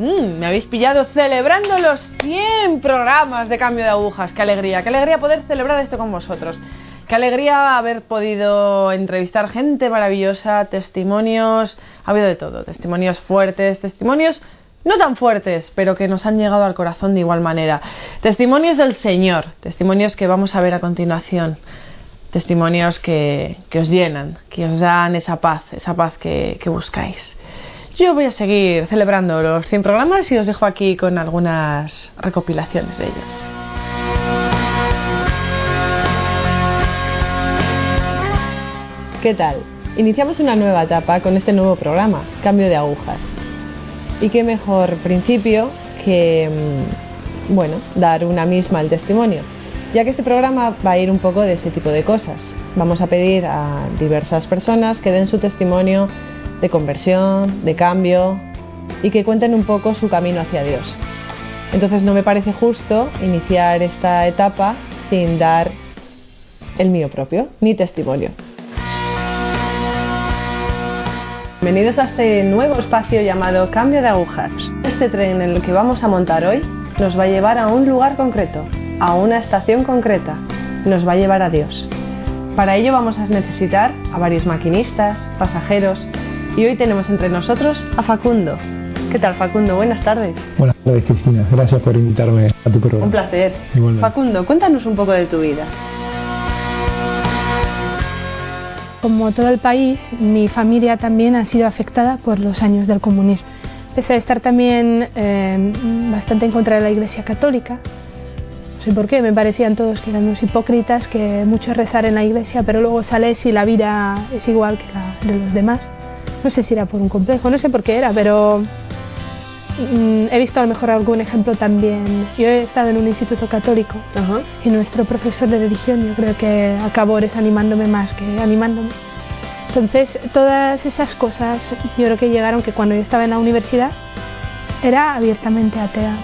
mm, me habéis pillado celebrando los 100 programas de cambio de agujas. Qué alegría, qué alegría poder celebrar esto con vosotros. Qué alegría haber podido entrevistar gente maravillosa, testimonios, ha habido de todo, testimonios fuertes, testimonios no tan fuertes, pero que nos han llegado al corazón de igual manera. Testimonios del Señor, testimonios que vamos a ver a continuación, testimonios que, os llenan, que os dan esa paz, esa paz que, que buscáis. Yo voy a seguir celebrando los 100 programas y os dejo aquí con algunas recopilaciones de ellos. ¿Qué tal? Iniciamos una nueva etapa con este nuevo programa, Cambio de Agujas. Y qué mejor principio que, mm, bueno, dar una misma el testimonio, ya que este programa va a ir un poco de ese tipo de cosas. Vamos a pedir a diversas personas que den su testimonio de conversión, de cambio y que cuenten un poco su camino hacia Dios. Entonces no me parece justo iniciar esta etapa sin dar el mío propio, mi testimonio. Bienvenidos a este nuevo espacio llamado Cambio de Agujas. Este tren en el que vamos a montar hoy nos va a llevar a un lugar concreto, a una estación concreta, nos va a llevar a Dios. Para ello vamos a necesitar a varios maquinistas, pasajeros y hoy tenemos entre nosotros a Facundo. ¿Qué tal, Facundo? Buenas tardes. Buenas tardes, Cristina. Gracias por invitarme a tu programa. Un placer. Facundo, cuéntanos un poco de tu vida. Como todo el país, mi familia también ha sido afectada por los años del comunismo. Empecé a estar también eh, bastante en contra de la Iglesia Católica. No sé por qué, me parecían todos que eran unos hipócritas, que mucho rezar en la Iglesia, pero luego sales y la vida es igual que la de los demás no sé si era por un complejo, no sé por qué era, pero mm, he visto a lo mejor algún ejemplo también. Yo he estado en un instituto católico y nuestro profesor de religión yo creo que acabó desanimándome más que animándome. Entonces, todas esas cosas yo creo que llegaron que cuando yo estaba en la universidad era abiertamente atea.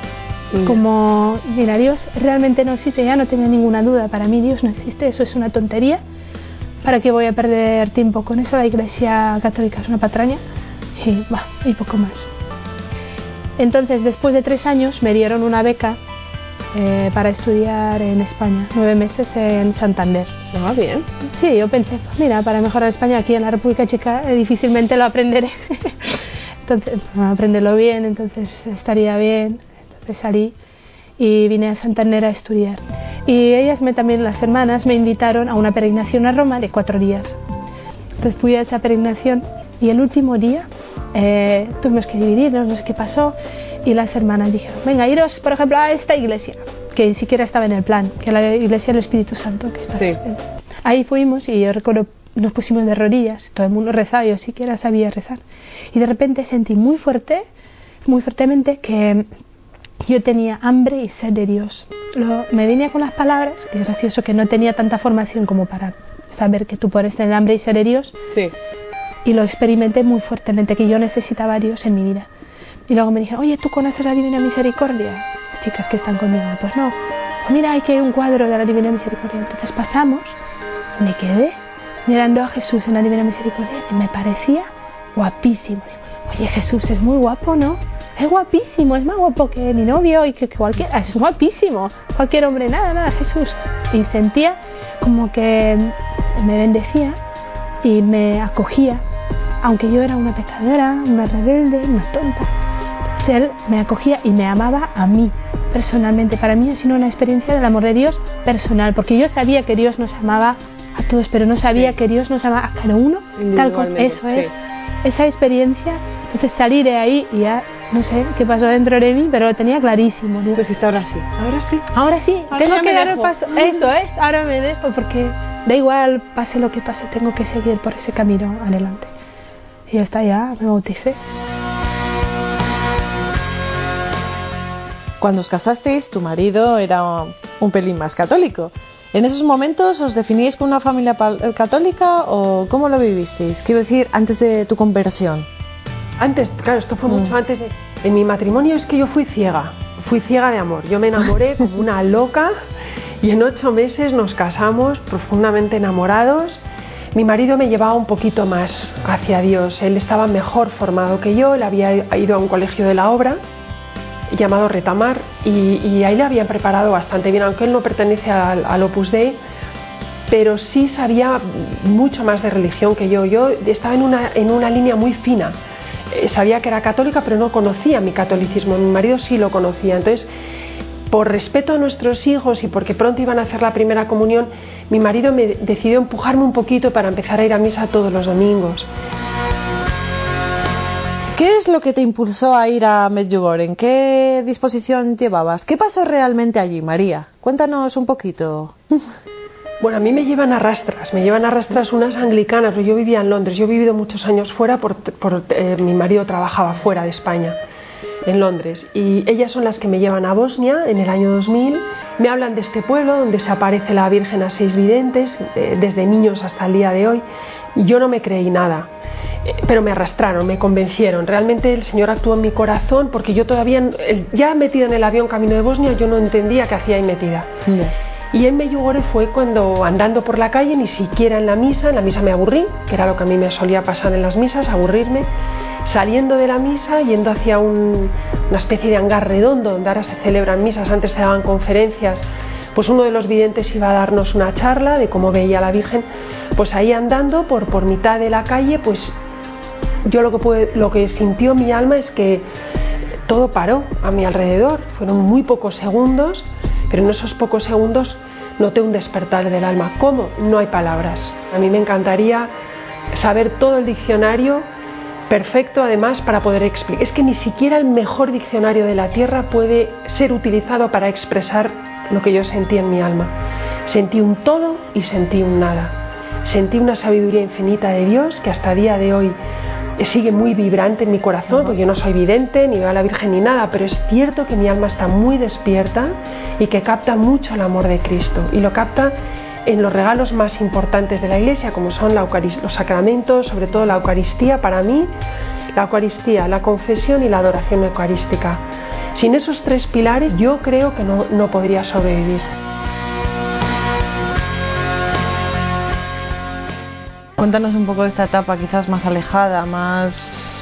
Como, mira, Dios realmente no existe, ya no tenía ninguna duda. Para mí Dios no existe, eso es una tontería ¿Para qué voy a perder tiempo con eso? La Iglesia Católica es una patraña y, va y poco más. Entonces, después de tres años, me dieron una beca eh, para estudiar en España, nueve meses en Santander. ¿Va ah, bien? Sí, yo pensé, pues mira, para mejorar España aquí en la República Checa eh, difícilmente lo aprenderé. entonces, aprenderlo bien, entonces estaría bien. Entonces salí y vine a Santander a estudiar. Y ellas me, también, las hermanas, me invitaron a una peregrinación a Roma de cuatro días. Entonces fui a esa peregrinación y el último día eh, tuvimos que dividirnos, no sé qué pasó, y las hermanas dijeron, venga, iros, por ejemplo, a esta iglesia, que ni siquiera estaba en el plan, que la iglesia del Espíritu Santo. Que está sí. Ahí fuimos y yo recuerdo, nos pusimos de rodillas, todo el mundo rezaba, yo siquiera sabía rezar. Y de repente sentí muy fuerte, muy fuertemente que yo tenía hambre y sed de Dios. me venía con las palabras, y es gracioso que no tenía tanta formación como para saber que tú puedes tener hambre y sed de Dios. Sí. Y lo experimenté muy fuertemente, que yo necesitaba a Dios en mi vida. Y luego me dijeron, oye, ¿tú conoces la Divina Misericordia? Las chicas que están conmigo, pues no. Pues mira, hay que hay un cuadro de la Divina Misericordia. Entonces pasamos, me quedé mirando a Jesús en la Divina Misericordia y me parecía guapísimo. Oye, Jesús es muy guapo, ¿no? es guapísimo, es más guapo que mi novio y que, cualquier, es guapísimo, cualquier hombre, nada, nada, Jesús. Y sentía como que me bendecía y me acogía, aunque yo era una pecadora, una rebelde, una tonta. él me acogía y me amaba a mí personalmente. Para mí ha sido una experiencia del amor de Dios personal, porque yo sabía que Dios nos amaba a todos, pero no sabía que Dios nos amaba a cada uno, tal como eso es. Esa experiencia, entonces salir de ahí y ya no sé qué pasó dentro de mí, pero lo tenía clarísimo. Digo, pues ahora sí. Ahora sí. Ahora sí. tengo que dar el paso. Eso es. Ahora me dejo porque da igual, pase lo que pase, tengo que seguir por ese camino adelante. Y ya está, ya me bauticé. Cuando os casasteis, tu marido era un pelín más católico. ¿En esos momentos os definíais como una familia católica o cómo lo vivisteis? Quiero decir, antes de tu conversión. Antes, claro, esto fue mucho mm. antes. De, en mi matrimonio es que yo fui ciega, fui ciega de amor. Yo me enamoré como una loca y en ocho meses nos casamos profundamente enamorados. Mi marido me llevaba un poquito más hacia Dios. Él estaba mejor formado que yo, él había ido a un colegio de la obra llamado Retamar y, ahí le habían preparado bastante bien, aunque él no pertenece al, Opus Dei, pero sí sabía mucho más de religión que yo. Yo estaba en una, en una línea muy fina. Eh, sabía que era católica, pero no conocía mi catolicismo. Mi marido sí lo conocía. Entonces, por respeto a nuestros hijos y porque pronto iban a hacer la primera comunión, mi marido me decidió empujarme un poquito para empezar a ir a misa todos los domingos. ¿Qué es lo que te impulsó a ir a Medjugorje? ¿Qué disposición llevabas? ¿Qué pasó realmente allí, María? Cuéntanos un poquito. Bueno, a mí me llevan a rastras, me llevan a rastras unas anglicanas, yo vivía en Londres, yo he vivido muchos años fuera, por, eh, mi marido trabajaba fuera de España en Londres. Y ellas son las que me llevan a Bosnia en el año 2000. Me hablan de este pueblo donde se aparece la Virgen a seis videntes, eh, desde niños hasta el día de hoy. Y yo no me creí nada, eh, pero me arrastraron, me convencieron. Realmente el Señor actuó en mi corazón porque yo todavía, ya metido en el avión camino de Bosnia, yo no entendía qué hacía ahí metida. Y en Meyugore fue cuando andando por la calle, ni siquiera en la misa, en la misa me aburrí, que era lo que a mí me solía pasar en las misas, aburrirme saliendo de la misa, yendo hacia una especie de hangar redondo donde ahora se celebran misas, antes se daban conferencias, pues uno de los videntes iba a darnos una charla de cómo veía a la Virgen, pues ahí andando por, por mitad de la calle, pues yo lo que, lo que sintió mi alma es que todo paró a mi alrededor, fueron muy pocos segundos, pero en esos pocos segundos noté un despertar del alma. ¿Cómo? No hay palabras. A mí me encantaría saber todo el diccionario perfecto además para poder explicar. Es que ni siquiera el mejor diccionario de la Tierra puede ser utilizado para expresar lo que yo sentí en mi alma. Sentí un todo y sentí un nada. Sentí una sabiduría infinita de Dios que hasta día de hoy sigue muy vibrante en mi corazón, porque yo no soy vidente, ni veo a la Virgen ni nada, pero es cierto que mi alma está muy despierta y que capta mucho el amor de Cristo. Y lo capta en los regalos más importantes de la Iglesia, como son los sacramentos, sobre todo la Eucaristía, para mí, la Eucaristía, la confesión y la adoración eucarística. Sin esos tres pilares yo creo que no, no podría sobrevivir. Cuéntanos un poco de esta etapa quizás más alejada, más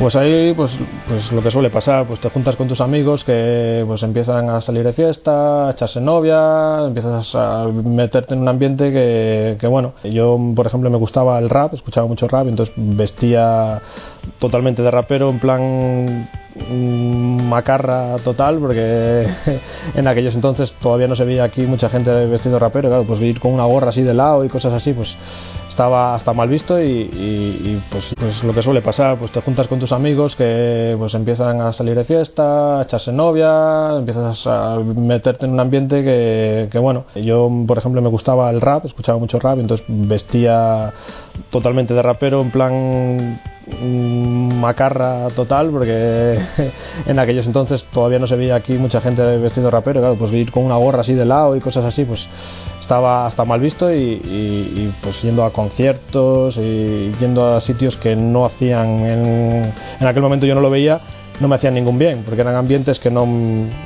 pues ahí, pues, pues lo que suele pasar, pues te juntas con tus amigos que pues empiezan a salir de fiesta, a echarse novia, empiezas a meterte en un ambiente que, que bueno, yo por ejemplo me gustaba el rap, escuchaba mucho rap, entonces vestía totalmente de rapero en plan mm, macarra total porque en aquellos entonces todavía no se veía aquí mucha gente vestido rapero claro pues ir con una gorra así de lado y cosas así pues estaba hasta mal visto y, pues, pues, lo que suele pasar, pues te juntas con tus amigos que pues empiezan a salir de fiesta, a echarse novia, empiezas a meterte en un ambiente que, que bueno, yo por ejemplo me gustaba el rap, escuchaba mucho rap, entonces vestía totalmente de rapero en plan mm, macarra total porque en aquellos entonces todavía no se veía aquí mucha gente vestido de rapero claro pues ir con una gorra así de lado y cosas así pues estaba hasta mal visto y, pues yendo a conciertos y yendo a sitios que no hacían en, en, aquel momento yo no lo veía no me hacían ningún bien porque eran ambientes que no,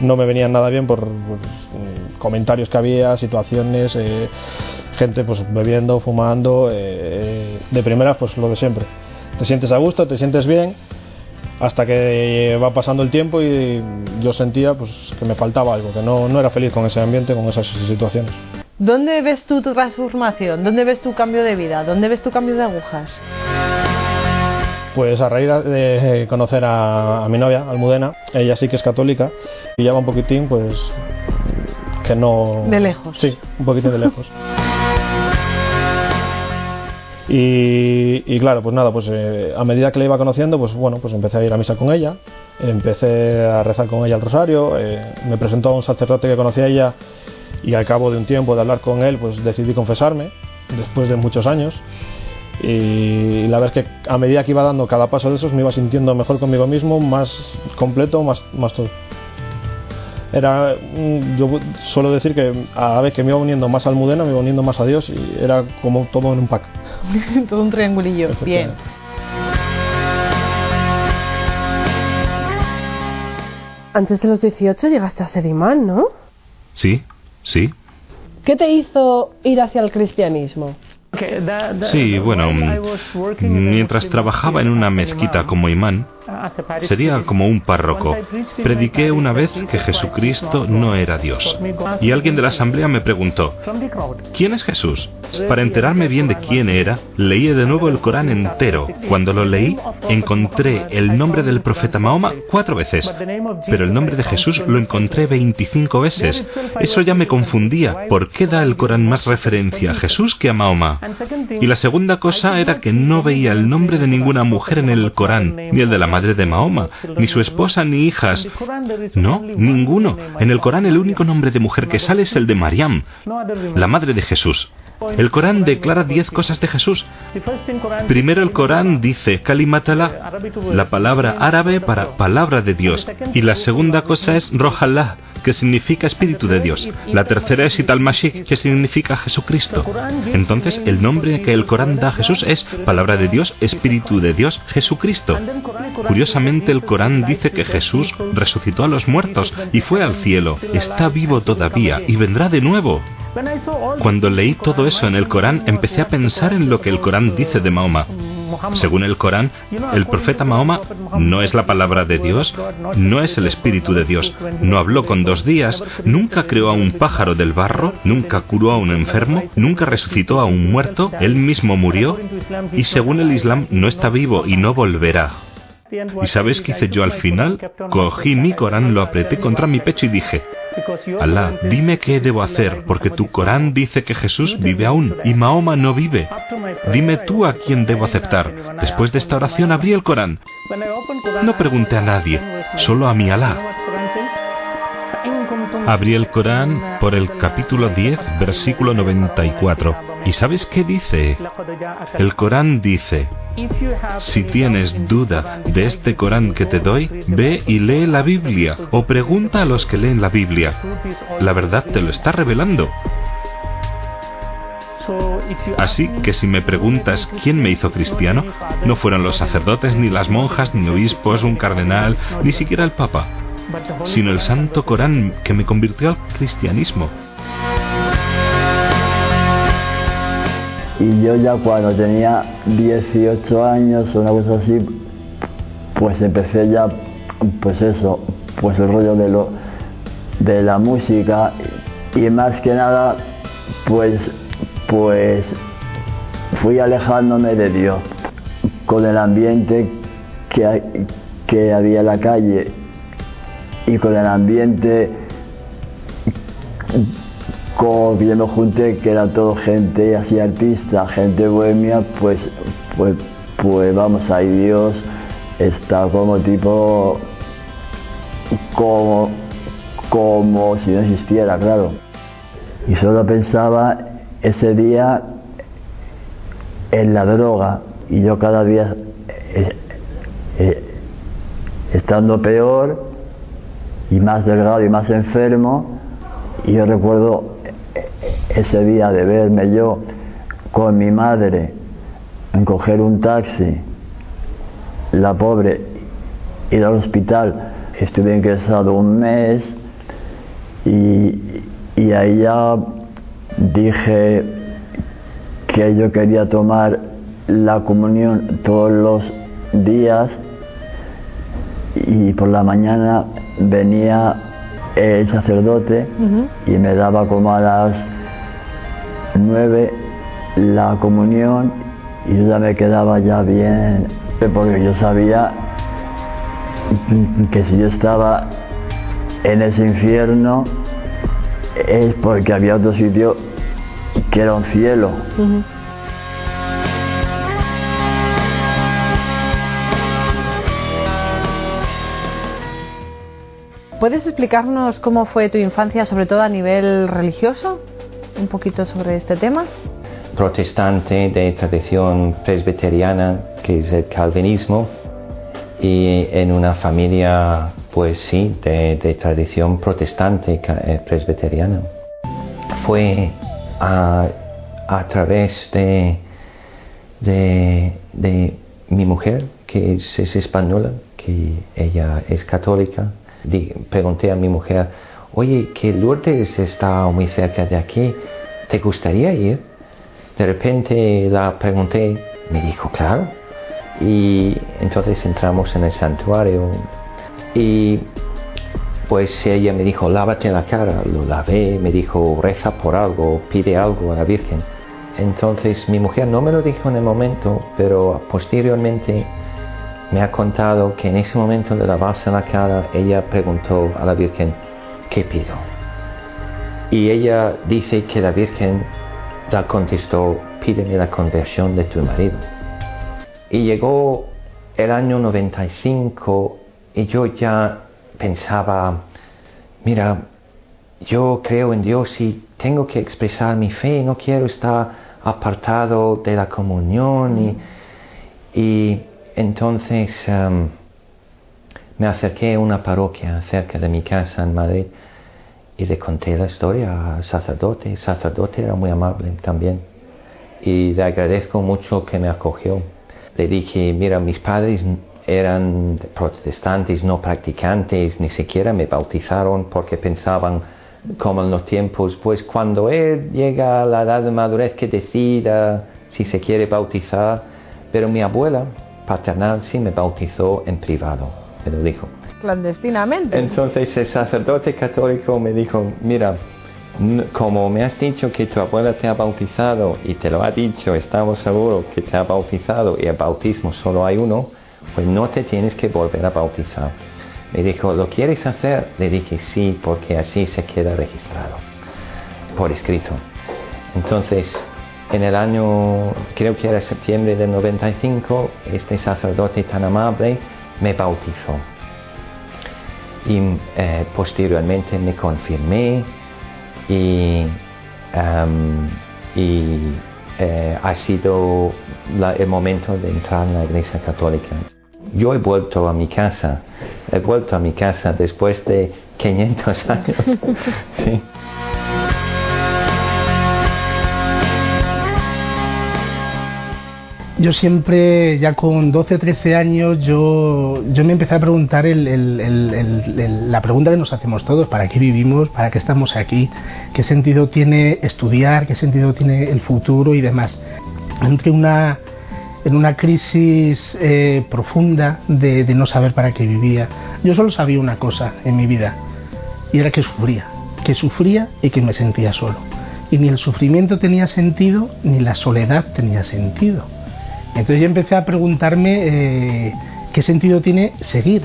no me venían nada bien por, mm, comentarios que había situaciones eh, gente pues bebiendo fumando eh, de primeras pues lo de siempre te sientes a gusto te sientes bien hasta que va pasando el tiempo y yo sentía pues que me faltaba algo que no, no era feliz con ese ambiente con esas situaciones ¿Dónde ves tu transformación? ¿Dónde ves tu cambio de vida? ¿Dónde ves tu cambio de agujas? Pues a raíz de conocer a, mi novia, Almudena, ella sí que es católica y ya va un poquitín, pues que no... De lejos. Sí, un poquito de lejos. Y, claro, pues nada, pues eh, a medida que la iba conociendo, pues bueno, pues empecé a ir a misa con ella, empecé a rezar con ella el rosario, eh, me presentó a un sacerdote que conocía ella y al cabo de un tiempo de hablar con él pues decidí confesarme después de muchos años y la verdad es que a medida que iba dando cada paso de esos me iba sintiendo mejor conmigo mismo, más completo, más, más todo. Era, yo suelo decir que a la vez que me iba uniendo más a Almudena, me iba uniendo más a Dios y era como todo en un pack. todo un triangulillo, bien. Antes de los 18 llegaste a ser imán, ¿no? Sí, Sí. ¿Qué te hizo ir hacia el cristianismo? Sí, bueno, mientras trabajaba en una mezquita como imán, sería como un párroco. Prediqué una vez que Jesucristo no era Dios. Y alguien de la asamblea me preguntó, ¿quién es Jesús? Para enterarme bien de quién era, leí de nuevo el Corán entero. Cuando lo leí, encontré el nombre del profeta Mahoma cuatro veces, pero el nombre de Jesús lo encontré 25 veces. Eso ya me confundía. ¿Por qué da el Corán más referencia a Jesús que a Mahoma? Y la segunda cosa era que no veía el nombre de ninguna mujer en el Corán, ni el de la madre de Mahoma, ni su esposa ni hijas. No, ninguno. En el Corán el único nombre de mujer que sale es el de Mariam, la madre de Jesús. El Corán declara diez cosas de Jesús. Primero el Corán dice Kalimatala, la palabra árabe para palabra de Dios. Y la segunda cosa es Rojallah, que significa Espíritu de Dios. La tercera es Italmashik, que significa Jesucristo. Entonces, el nombre que el Corán da a Jesús es Palabra de Dios, Espíritu de Dios, Jesucristo. Curiosamente, el Corán dice que Jesús resucitó a los muertos y fue al cielo. Está vivo todavía y vendrá de nuevo. Cuando leí todo eso en el Corán, empecé a pensar en lo que el Corán dice de Mahoma. Según el Corán, el profeta Mahoma no es la palabra de Dios, no es el Espíritu de Dios, no habló con dos días, nunca creó a un pájaro del barro, nunca curó a un enfermo, nunca resucitó a un muerto, él mismo murió y según el Islam no está vivo y no volverá. ¿Y sabes qué hice yo al final? Cogí mi Corán, lo apreté contra mi pecho y dije, Alá, dime qué debo hacer, porque tu Corán dice que Jesús vive aún y Mahoma no vive. Dime tú a quién debo aceptar. Después de esta oración abrí el Corán. No pregunté a nadie, solo a mi Alá. Abrí el Corán por el capítulo 10, versículo 94. ¿Y sabes qué dice? El Corán dice, si tienes duda de este Corán que te doy, ve y lee la Biblia o pregunta a los que leen la Biblia. La verdad te lo está revelando. Así que si me preguntas quién me hizo cristiano, no fueron los sacerdotes, ni las monjas, ni obispos, un cardenal, ni siquiera el Papa, sino el Santo Corán que me convirtió al cristianismo. Y yo ya cuando tenía 18 años o una cosa así, pues empecé ya, pues eso, pues el rollo de lo de la música y más que nada, pues, pues fui alejándome de Dios con el ambiente que, que había en la calle y con el ambiente que me junté, que era todo gente así artista, gente bohemia, pues, pues, pues vamos, ahí Dios está como tipo, como, como si no existiera, claro. Y solo pensaba ese día en la droga y yo cada día eh, eh, estando peor y más delgado y más enfermo y yo recuerdo ese día de verme yo con mi madre en coger un taxi, la pobre, ir al hospital, estuve ingresado un mes y, y ahí ya dije que yo quería tomar la comunión todos los días y por la mañana venía el sacerdote y me daba como a las nueve la comunión y yo ya me quedaba ya bien, porque yo sabía que si yo estaba en ese infierno es porque había otro sitio que era un cielo. ¿Puedes explicarnos cómo fue tu infancia, sobre todo a nivel religioso? Un poquito sobre este tema. Protestante de tradición presbiteriana, que es el calvinismo, y en una familia, pues sí, de, tradición protestante eh, presbiteriana. Fue a, través de, de, mi mujer, que es española, que ella es católica, pregunté a mi mujer, oye, que Lourdes está muy cerca de aquí, ¿te gustaría ir? De repente la pregunté, me dijo, claro. Y entonces entramos en el santuario y pues ella me dijo, lávate la cara, lo lavé, me dijo, reza por algo, pide algo a la Virgen. Entonces mi mujer no me lo dijo en el momento, pero posteriormente me ha contado que en ese momento de lavarse la cara, ella preguntó a la Virgen, ¿qué pido? Y ella dice que la Virgen la contestó, pídeme la conversión de tu marido. Y llegó el año 95 y yo ya pensaba, mira, yo creo en Dios y tengo que expresar mi fe, no quiero estar apartado de la comunión y, entonces me acerqué a una parroquia cerca de mi casa en Madrid y le conté la historia al sacerdote. El sacerdote era muy amable también y le agradezco mucho que me acogió. Le dije, mira, mis padres eran protestantes no practicantes, ni siquiera me bautizaron porque pensaban, como en los tiempos, pues cuando él llega a la edad de madurez que decida si se quiere bautizar, pero mi abuela paternal sí me bautizó en privado, me lo dijo. Clandestinamente. Entonces el sacerdote católico me dijo, mira, como me has dicho que tu abuela te ha bautizado y te lo ha dicho, estamos seguros que te ha bautizado y el bautismo solo hay uno, pues no te tienes que volver a bautizar. Me dijo, ¿lo quieres hacer? Le dije, sí, porque así se queda registrado, por escrito. Entonces, en el año, creo que era septiembre del 95, este sacerdote tan amable me bautizó. Y eh, posteriormente me confirmé y, eh, ha sido el momento de entrar en la iglesia católica. Yo he vuelto a mi casa, he vuelto a mi casa después de 500 años. Yo siempre, ya con 12, 13 años, yo, yo me empecé a preguntar la pregunta que nos hacemos todos, ¿para qué vivimos? ¿Para qué estamos aquí? ¿Qué sentido tiene estudiar? ¿Qué sentido tiene el futuro y demás? Entre una, en una crisis eh, profunda de, de no saber para qué vivía. Yo solo sabía una cosa en mi vida, y era que sufría, que sufría y que me sentía solo. Y ni el sufrimiento tenía sentido, ni la soledad tenía sentido. Entonces yo empecé a preguntarme eh, qué sentido tiene seguir.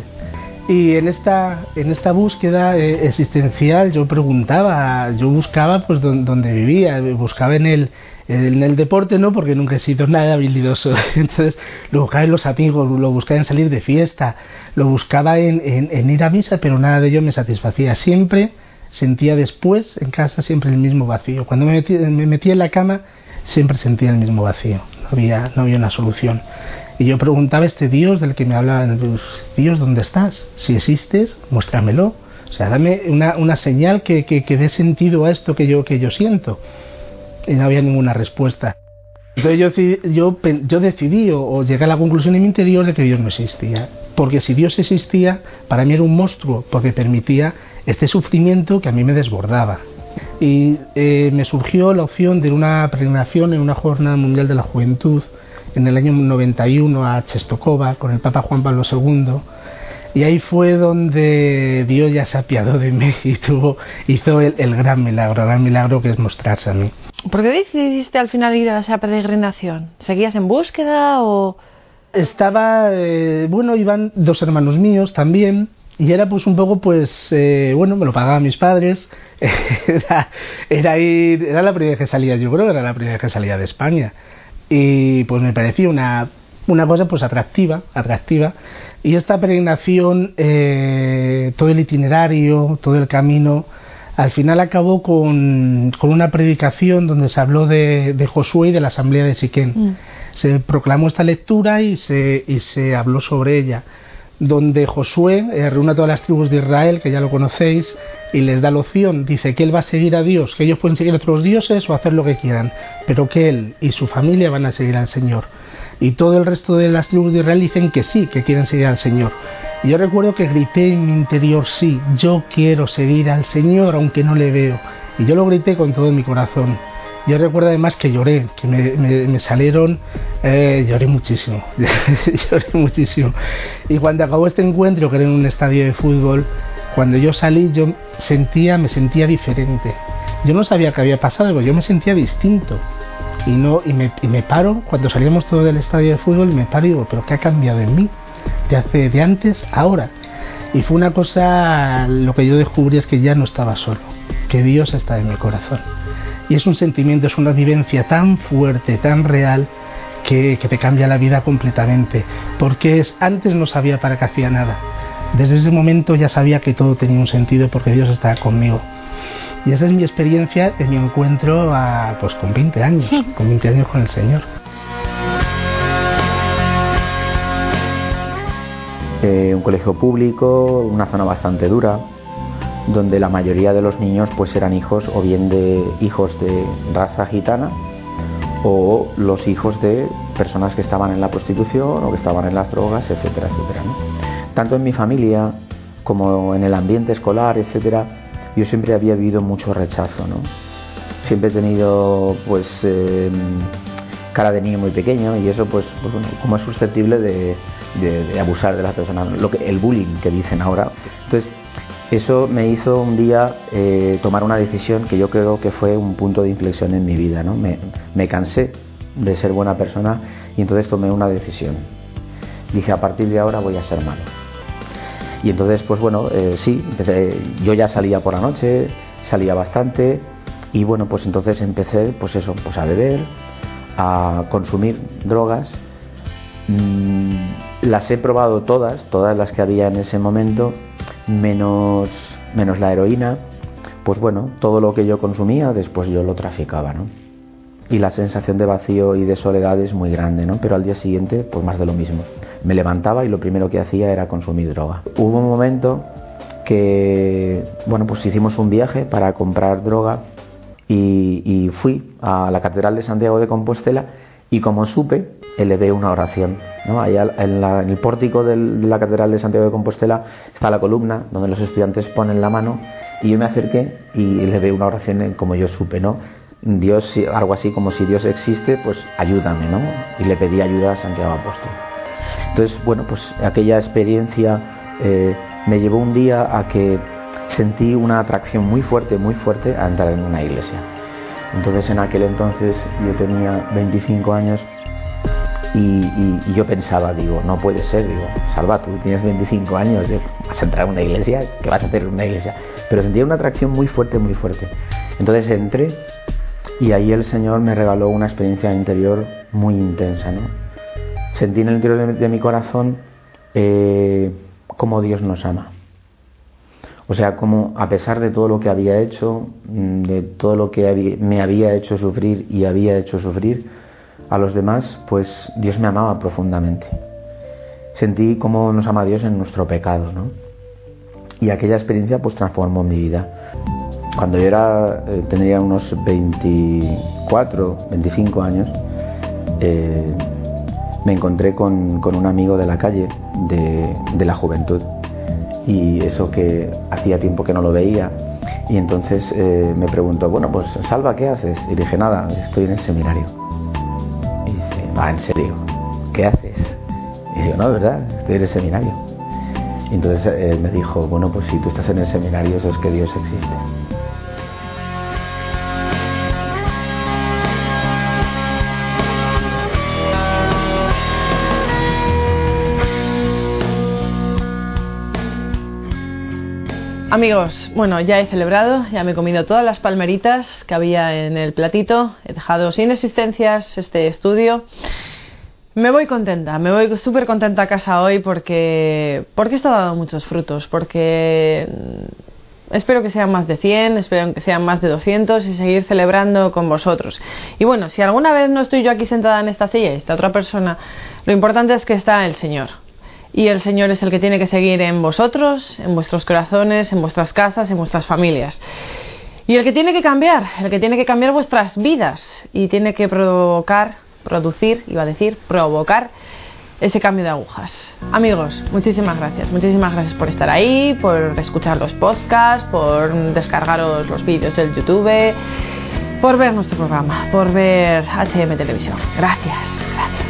Y en esta, en esta búsqueda eh, existencial yo preguntaba, yo buscaba pues donde vivía, buscaba en el, en el deporte no, porque nunca he sido nada habilidoso. Entonces lo buscaba en los amigos, lo buscaba en salir de fiesta, lo buscaba en, ir a misa, pero nada de ello me satisfacía. Siempre sentía después en casa siempre el mismo vacío. Cuando me metía en la cama siempre sentía el mismo vacío. Había, no había una solución. Y yo preguntaba a este Dios del que me hablaban, Dios, ¿dónde estás? Si existes, muéstramelo. O sea, dame una, una señal que, que, dé sentido a esto que yo, que yo siento y no había ninguna respuesta. Entonces yo, yo, yo decidí o, llegué a la conclusión en mi interior de que Dios no existía. Porque si Dios existía, para mí era un monstruo, porque permitía este sufrimiento que a mí me desbordaba. Y eh, me surgió la opción de una peregrinación en una Jornada Mundial de la Juventud en el año 91 a Chestokova con el Papa Juan Pablo II y ahí fue donde Dios ya se apiadó de mí y tuvo, hizo el, gran milagro, el gran milagro que es mostrarse a mí. ¿Por qué decidiste al final ir a esa peregrinación? ¿Seguías en búsqueda o...? Estaba, eh, bueno, iban dos hermanos míos también y era pues un poco pues, eh, bueno, me lo pagaban mis padres, era, era, ir, era la primera vez que salía, yo creo, era la primera vez que salía de España y pues me parecía una, una cosa pues atractiva, atractiva y esta peregrinación, eh, todo el itinerario, todo el camino, al final acabó con, con una predicación donde se habló de, de, Josué y de la asamblea de Siquén. Mm. Se proclamó esta lectura y se, y se habló sobre ella, donde Josué eh, reúne a todas las tribus de Israel, que ya lo conocéis, y les da la opción, dice que él va a seguir a Dios, que ellos pueden seguir a otros dioses o hacer lo que quieran, pero que él y su familia van a seguir al Señor y todo el resto de las tribus de Israel dicen que sí, que quieren seguir al Señor. Y yo recuerdo que grité en mi interior, sí, yo quiero seguir al Señor aunque no le veo. Y yo lo grité con todo mi corazón. Yo recuerdo además que lloré, que me, salieron, eh, lloré muchísimo, lloré muchísimo. Y cuando acabó este encuentro, que era en un estadio de fútbol, cuando yo salí yo sentía, me sentía diferente. Yo no sabía qué había pasado, pero yo me sentía distinto. Y, no, y, me, y me paro, cuando salíamos todos del estadio de fútbol, me paro y digo, pero ¿qué ha cambiado en mí? De, hace, de antes a ahora. Y fue una cosa, lo que yo descubrí es que ya no estaba solo, que Dios está en mi corazón. Y es un sentimiento, es una vivencia tan fuerte, tan real, que, que te cambia la vida completamente. Porque es, antes no sabía para qué hacía nada. Desde ese momento ya sabía que todo tenía un sentido porque Dios estaba conmigo. Y esa es mi experiencia en mi encuentro a, pues, con 20 años, con 20 años con el Señor. Eh, un colegio público, una zona bastante dura, donde la mayoría de los niños pues eran hijos o bien de hijos de raza gitana o los hijos de personas que estaban en la prostitución o que estaban en las drogas, etcétera, etcétera. Tanto en mi familia como en el ambiente escolar, etcétera, yo siempre había vivido mucho rechazo, ¿no? Siempre he tenido, pues, em, cara de niño muy pequeño y eso, pues, pues como es susceptible de, abusar de las personas, lo que, el bullying que dicen ahora. Entonces, eso me hizo un día eh, tomar una decisión que yo creo que fue un punto de inflexión en mi vida, ¿no? Me, cansé de ser buena persona y entonces tomé una decisión. Dije, a partir de ahora voy a ser malo y entonces, pues bueno, eh, sí, yo ya salía por la noche, salía bastante y bueno, pues entonces empecé, pues eso, pues a beber, a consumir drogas. Mm, las he probado todas, todas las que había en ese momento, menos, menos la heroína. Pues bueno, todo lo que yo consumía, después yo lo traficaba, ¿no? y la sensación de vacío y de soledad es muy grande, ¿no? Pero al día siguiente, pues más de lo mismo. Me levantaba y lo primero que hacía era consumir droga. Hubo un momento que, bueno, pues hicimos un viaje para comprar droga y, fui a la Catedral de Santiago de Compostela y como supe, elevé una oración. Allá en, el pórtico de la Catedral de Santiago de Compostela está la columna donde los estudiantes ponen la mano y yo me acerqué y elevé una oración como yo supe, ¿no? Dios, algo así como si Dios existe, pues ayúdame, ¿no? Y le pedí ayuda a Santiago Apóstol. Entonces, bueno, pues aquella experiencia eh, me llevó un día a que sentí una atracción muy fuerte, muy fuerte a entrar en una iglesia. Entonces, en aquel entonces yo tenía 25 años y, yo pensaba, digo, no puede ser, digo, Salva, tú tienes 25 años, vas a entrar en una iglesia, ¿qué vas a hacer en una iglesia? Pero sentía una atracción muy fuerte, muy fuerte. Entonces entré y ahí el Señor me regaló una experiencia interior muy intensa. ¿no? Sentí en el interior de, mi corazón eh, cómo Dios nos ama. O sea, como a pesar de todo lo que había hecho, mm, de todo lo que me había hecho sufrir y había hecho sufrir a los demás, pues Dios me amaba profundamente. Sentí cómo nos ama Dios en nuestro pecado, ¿no? Y aquella experiencia pues transformó mi vida. Cuando yo era, eh, unos 24, 25 años, eh, me encontré con, un amigo de la calle, de, la juventud, y eso que hacía tiempo que no lo veía, y entonces eh, me preguntó, bueno, pues Salva, ¿qué haces? Y dije, nada, estoy en el seminario. Va, en serio, ¿qué haces? Y digo, no, ¿verdad? Estoy en el seminario. Y entonces me dijo, bueno, pues si tú estás en el seminario, eso es que Dios existe. Amigos, bueno, ya he celebrado, ya me he comido todas las palmeritas que había en el platito, he dejado sin existencias este estudio. Me voy contenta, me voy súper contenta a casa hoy porque, porque esto ha dado muchos frutos, porque mm, espero que sean más de 100, espero que sean más de 200 y seguir celebrando con vosotros. Y bueno, si alguna vez no estoy yo aquí sentada en esta silla y está otra persona, lo importante es que está el Señor y el Señor es el que tiene que seguir en vosotros, en vuestros corazones, en vuestras casas, en vuestras familias. Y el que tiene que cambiar, el que tiene que cambiar vuestras vidas y tiene que provocar, producir, iba a decir, provocar ese cambio de agujas. Amigos, muchísimas gracias. Muchísimas gracias por estar ahí, por escuchar los podcasts, por descargaros los vídeos del YouTube por ver nuestro programa, por ver HM Televisión. Gracias, gracias.